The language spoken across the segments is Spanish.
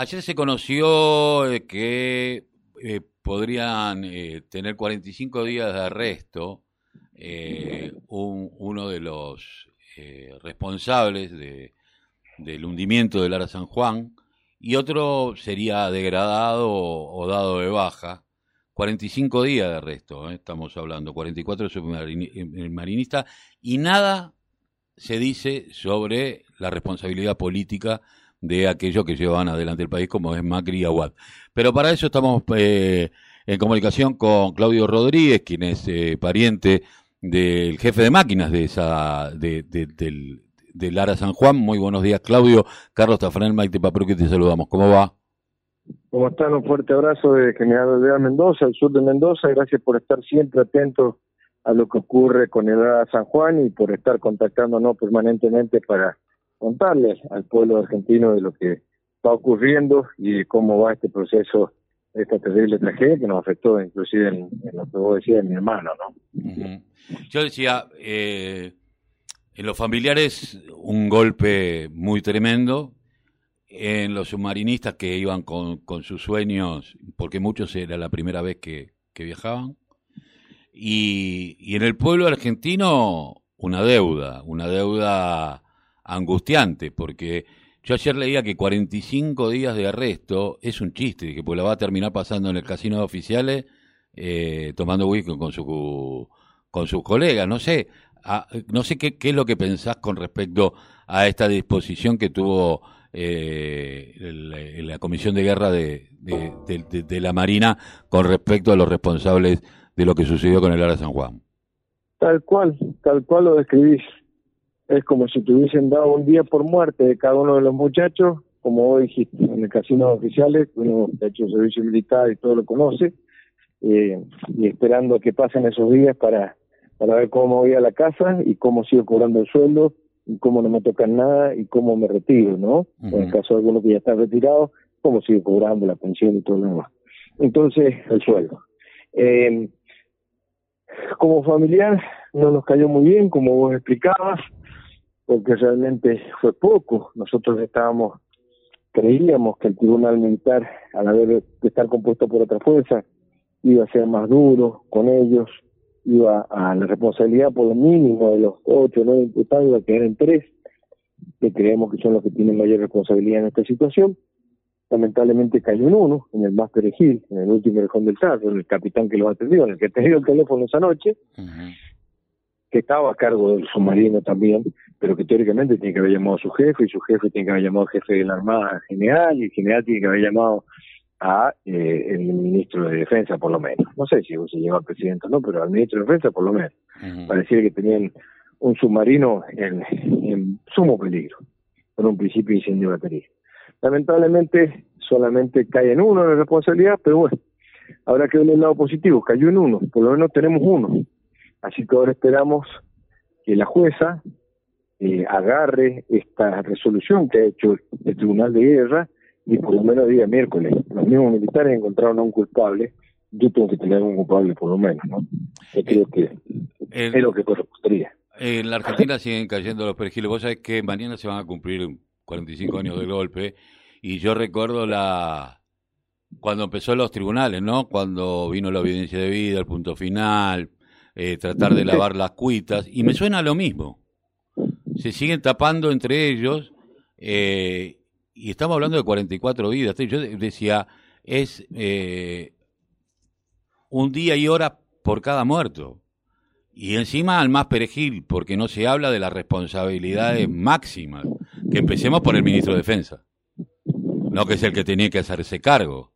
Ayer se conoció eh, que eh, podrían eh, tener 45 días de arresto uno de los responsables de, del hundimiento del Ara San Juan y otro sería degradado o, dado de baja. 45 días de arresto, estamos hablando, 44 submarinistas y nada se dice sobre la responsabilidad política de aquellos que llevan adelante el país, como es Macri y Aguad. Pero para eso estamos eh, en comunicación con Claudio Rodríguez, quien es eh, pariente del jefe de máquinas de esa de, del, Lara San Juan. Muy buenos días, Claudio. Carlos Tafranel, Maite que te saludamos. ¿Cómo va? ¿Cómo están? Un fuerte abrazo de General de Mendoza, el sur de Mendoza. Gracias por estar siempre atentos a lo que ocurre con el Lara San Juan y por estar contactándonos permanentemente para contarles al pueblo argentino de lo que está ocurriendo y cómo va este proceso, esta terrible tragedia que nos afectó inclusive en, lo que vos decías, mi hermano, ¿no? Yo decía, eh, en los familiares un golpe muy tremendo, en los submarinistas que iban con, con sus sueños, porque muchos era la primera vez que, que viajaban, y, y en el pueblo argentino una deuda, una deuda angustiante, porque yo ayer leía que 45 días de arresto es un chiste, que pues la va a terminar pasando en el casino de oficiales eh, tomando whisky con su con sus colegas. No sé, no sé qué, es lo que pensás con respecto a esta disposición que tuvo eh, la Comisión de Guerra de, de, de, la Marina con respecto a los responsables de lo que sucedió con el Ara San Juan. Tal cual, tal cual lo describís es como si te hubiesen dado un día por muerte de cada uno de los muchachos, como vos dijiste, en el casino de oficiales, uno ha hecho servicio militar y todo lo conoce, eh, y esperando a que pasen esos días para, para ver cómo voy a la casa y cómo sigo cobrando el sueldo, y cómo no me tocan nada y cómo me retiro, ¿no? En el caso de alguno que ya está retirado, cómo sigo cobrando la pensión y todo lo demás. Entonces, el sueldo. Eh, como familiar no nos cayó muy bien, como vos explicabas, porque realmente fue poco. Nosotros estábamos, creíamos que el Tribunal Militar, al haber de estar compuesto por otra fuerza, iba a ser más duro con ellos, iba a la responsabilidad por lo mínimo de los ocho o nueve imputados, iba a quedar en tres, que creemos que son los que tienen mayor responsabilidad en esta situación. Lamentablemente cayó en uno, en el más perejil, en el último rejón del carro, en el capitán que lo atendió, en el que atendió el teléfono esa noche, que estaba a cargo del submarino también, pero que teóricamente tiene que haber llamado a su jefe, y su jefe tiene que haber llamado al jefe de la Armada General, y el general tiene que haber llamado a eh, el ministro de Defensa, por lo menos. No sé si se lleva al presidente o no, pero al ministro de Defensa, por lo menos. Para decir que tenían un submarino en, en sumo peligro, con un principio de incendio de batería. Lamentablemente, solamente cae en uno la responsabilidad, pero bueno, habrá que ver el lado positivo, cayó en uno, por lo menos tenemos uno. Así que ahora esperamos que la jueza eh, agarre esta resolución que ha hecho el Tribunal de Guerra y por lo menos día miércoles los mismos militares encontraron a un culpable, yo tengo que tener un culpable por lo menos, ¿no? Yo creo que es lo que correspondería. En la Argentina siguen cayendo los perejiles. Vos sabés que mañana se van a cumplir 45 años del golpe y yo recuerdo la cuando empezó los tribunales, ¿no? Cuando vino la evidencia de vida, el punto final, eh, tratar de lavar las cuitas, y me suena lo mismo se siguen tapando entre ellos eh, y estamos hablando de 44 vidas. Yo decía, es eh, un día y hora por cada muerto. Y encima al más perejil, porque no se habla de las responsabilidades máximas. Que empecemos por el ministro de Defensa, no que es el que tenía que hacerse cargo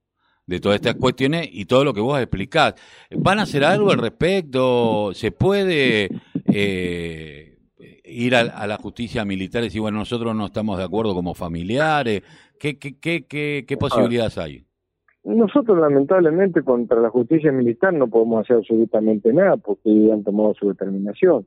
de todas estas cuestiones y todo lo que vos explicás. ¿Van a hacer algo al respecto? ¿Se puede eh, ir a, la justicia militar y decir, bueno, nosotros no estamos de acuerdo como familiares? ¿Qué, qué, qué, qué, qué posibilidades hay? Nosotros lamentablemente contra la justicia militar no podemos hacer absolutamente nada porque han tomado su determinación.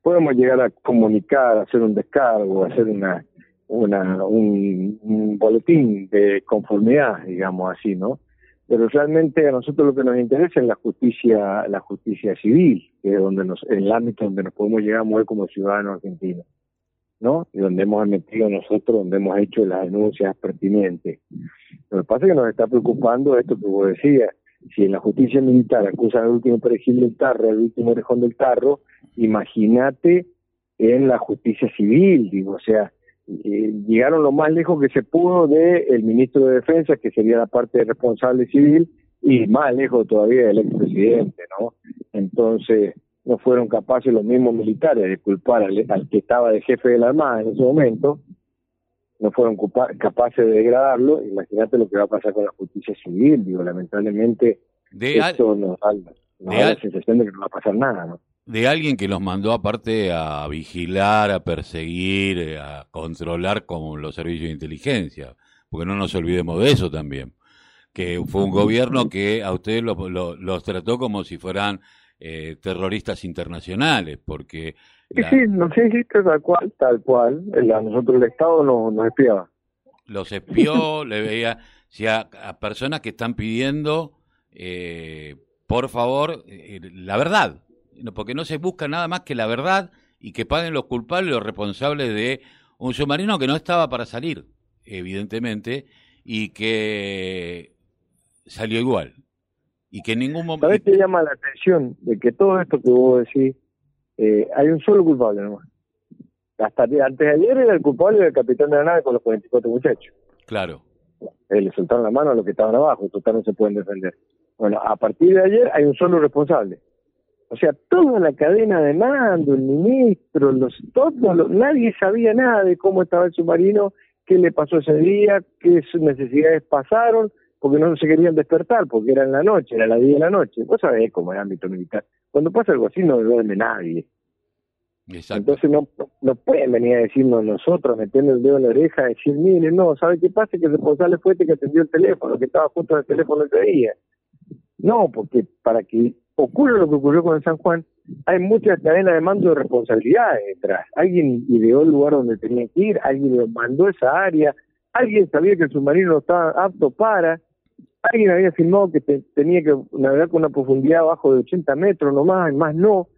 Podemos llegar a comunicar, hacer un descargo, hacer una, una un boletín de conformidad, digamos así, ¿no? Pero realmente a nosotros lo que nos interesa es la justicia, la justicia civil, que es donde nos, el ámbito donde nos podemos llegar a mover como ciudadanos argentinos, ¿no? Y donde hemos metido nosotros, donde hemos hecho las denuncias pertinentes. Lo que pasa es que nos está preocupando esto que vos decías. Si en la justicia militar acusan al último perejil del tarro, al último orejón del tarro, imagínate en la justicia civil, digo, o sea, eh, llegaron lo más lejos que se pudo del el ministro de Defensa, que sería la parte responsable civil, y más lejos todavía del expresidente, ¿no? Entonces, no fueron capaces los mismos militares de culpar al, que estaba de jefe de la Armada en ese momento, no fueron capaces de degradarlo, imagínate lo que va a pasar con la justicia civil, digo, lamentablemente de esto nos, da, la sensación de que no va a pasar nada, ¿no? De alguien que los mandó aparte a vigilar, a perseguir, a controlar como los servicios de inteligencia, porque no nos olvidemos de eso también, que fue un gobierno que a ustedes los trató como si fueran eh, terroristas internacionales, porque... Sí, sí, no sé si tal cual, tal cual. A nosotros el Estado nos, nos espiaba. Los espió, le veía si a, personas que están pidiendo, eh, por favor, eh, la verdad, porque no se busca nada más que la verdad y que paguen los culpables, los responsables de un submarino que no estaba para salir, evidentemente, y que salió igual y que en ningún momento... ¿Sabes qué llama la atención? De que todo esto que vos decís, eh, hay un solo culpable nomás. Hasta antes de ayer era el culpable del capitán de la nave con los 44 muchachos. Claro. Eh, le soltaron la mano a los que estaban abajo, total no se pueden defender. Bueno, a partir de ayer hay un solo responsable. O sea, toda la cadena de mando, el ministro, los, todos, nadie sabía nada de cómo estaba el submarino, qué le pasó ese día, qué necesidades pasaron, porque no se querían despertar, porque era en la noche, era la 10 de la noche. Vos sabés cómo es el ámbito militar. Cuando pasa algo así no duerme nadie. Entonces no, no pueden venir a decirnos nosotros, metiendo el dedo en la oreja, decir, mire, no, ¿sabe qué pasa? Que el responsable fue este que atendió el teléfono, que estaba junto al teléfono ese día. No, porque para que ocurra lo que ocurrió con San Juan, hay muchas cadenas de mando de responsabilidades detrás. Alguien ideó el lugar donde tenía que ir, alguien lo mandó esa área, alguien sabía que el submarino no estaba apto para, alguien había firmado que tenía que navegar con una profundidad abajo de 80 metros nomás, más no. O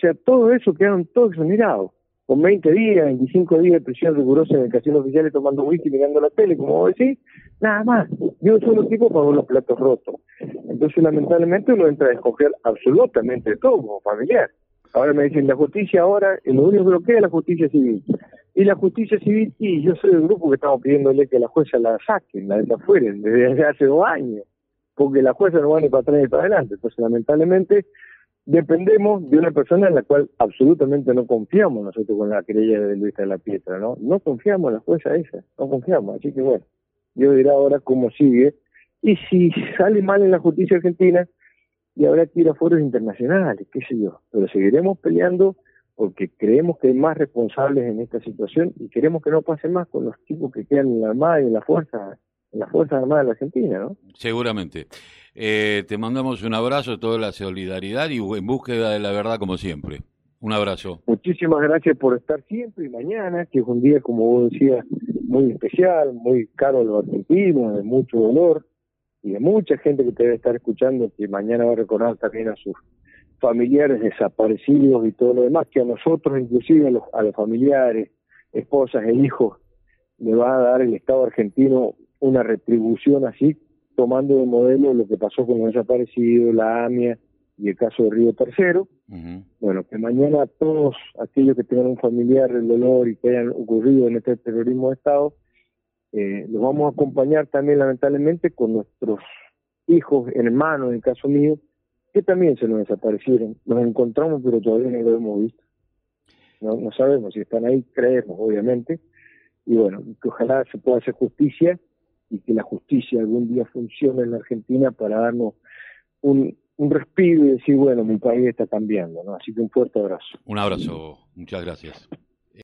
sea, todo eso quedaron todos exonerados. Con 20 días, 25 días de prisión rigurosa en el casino oficial tomando whisky mirando la tele, como vos decís, nada más. Y un solo tipo pagó los platos rotos. Entonces, lamentablemente, uno entra a escoger absolutamente todo como familiar. Ahora me dicen, la justicia ahora, lo único que lo queda es la justicia civil. Y la justicia civil, sí, yo soy del grupo que estamos pidiéndole que la jueza la saquen, la desafueren, desde hace dos años, porque la jueza no va ni para atrás ni para adelante. Entonces, lamentablemente, dependemos de una persona en la cual absolutamente no confiamos nosotros con la querella de Luis de la Pietra, ¿no? No confiamos en la jueza esa, no confiamos. Así que bueno, yo diré ahora cómo sigue. Y si sale mal en la justicia argentina, y habrá que ir a foros internacionales, qué sé yo. Pero seguiremos peleando porque creemos que hay más responsables en esta situación y queremos que no pase más con los tipos que quedan en la Armada y en la Fuerza en las Fuerzas Armadas de la Argentina, ¿no? Seguramente. Eh, te mandamos un abrazo, toda la solidaridad y en búsqueda de la verdad como siempre. Un abrazo. Muchísimas gracias por estar siempre y mañana, que es un día, como vos decías, muy especial, muy caro a los argentinos, de mucho dolor y de mucha gente que te debe estar escuchando, que mañana va a recordar también a sus familiares desaparecidos y todo lo demás, que a nosotros, inclusive a los, a los familiares, esposas e hijos, le va a dar el Estado argentino una retribución así, tomando de modelo lo que pasó con los desaparecidos, la AMIA y el caso de Río Tercero. Bueno, que mañana todos aquellos que tengan un familiar el dolor y que hayan ocurrido en este terrorismo de Estado, eh, los vamos a acompañar también lamentablemente con nuestros hijos, hermanos, en el caso mío, que también se nos desaparecieron. Los encontramos, pero todavía no lo hemos visto. No, no sabemos si están ahí, creemos, obviamente. Y bueno, que ojalá se pueda hacer justicia y que la justicia algún día funcione en la Argentina para darnos un, un respiro y decir, bueno, mi país está cambiando. ¿no? Así que un fuerte abrazo. Un abrazo, muchas gracias.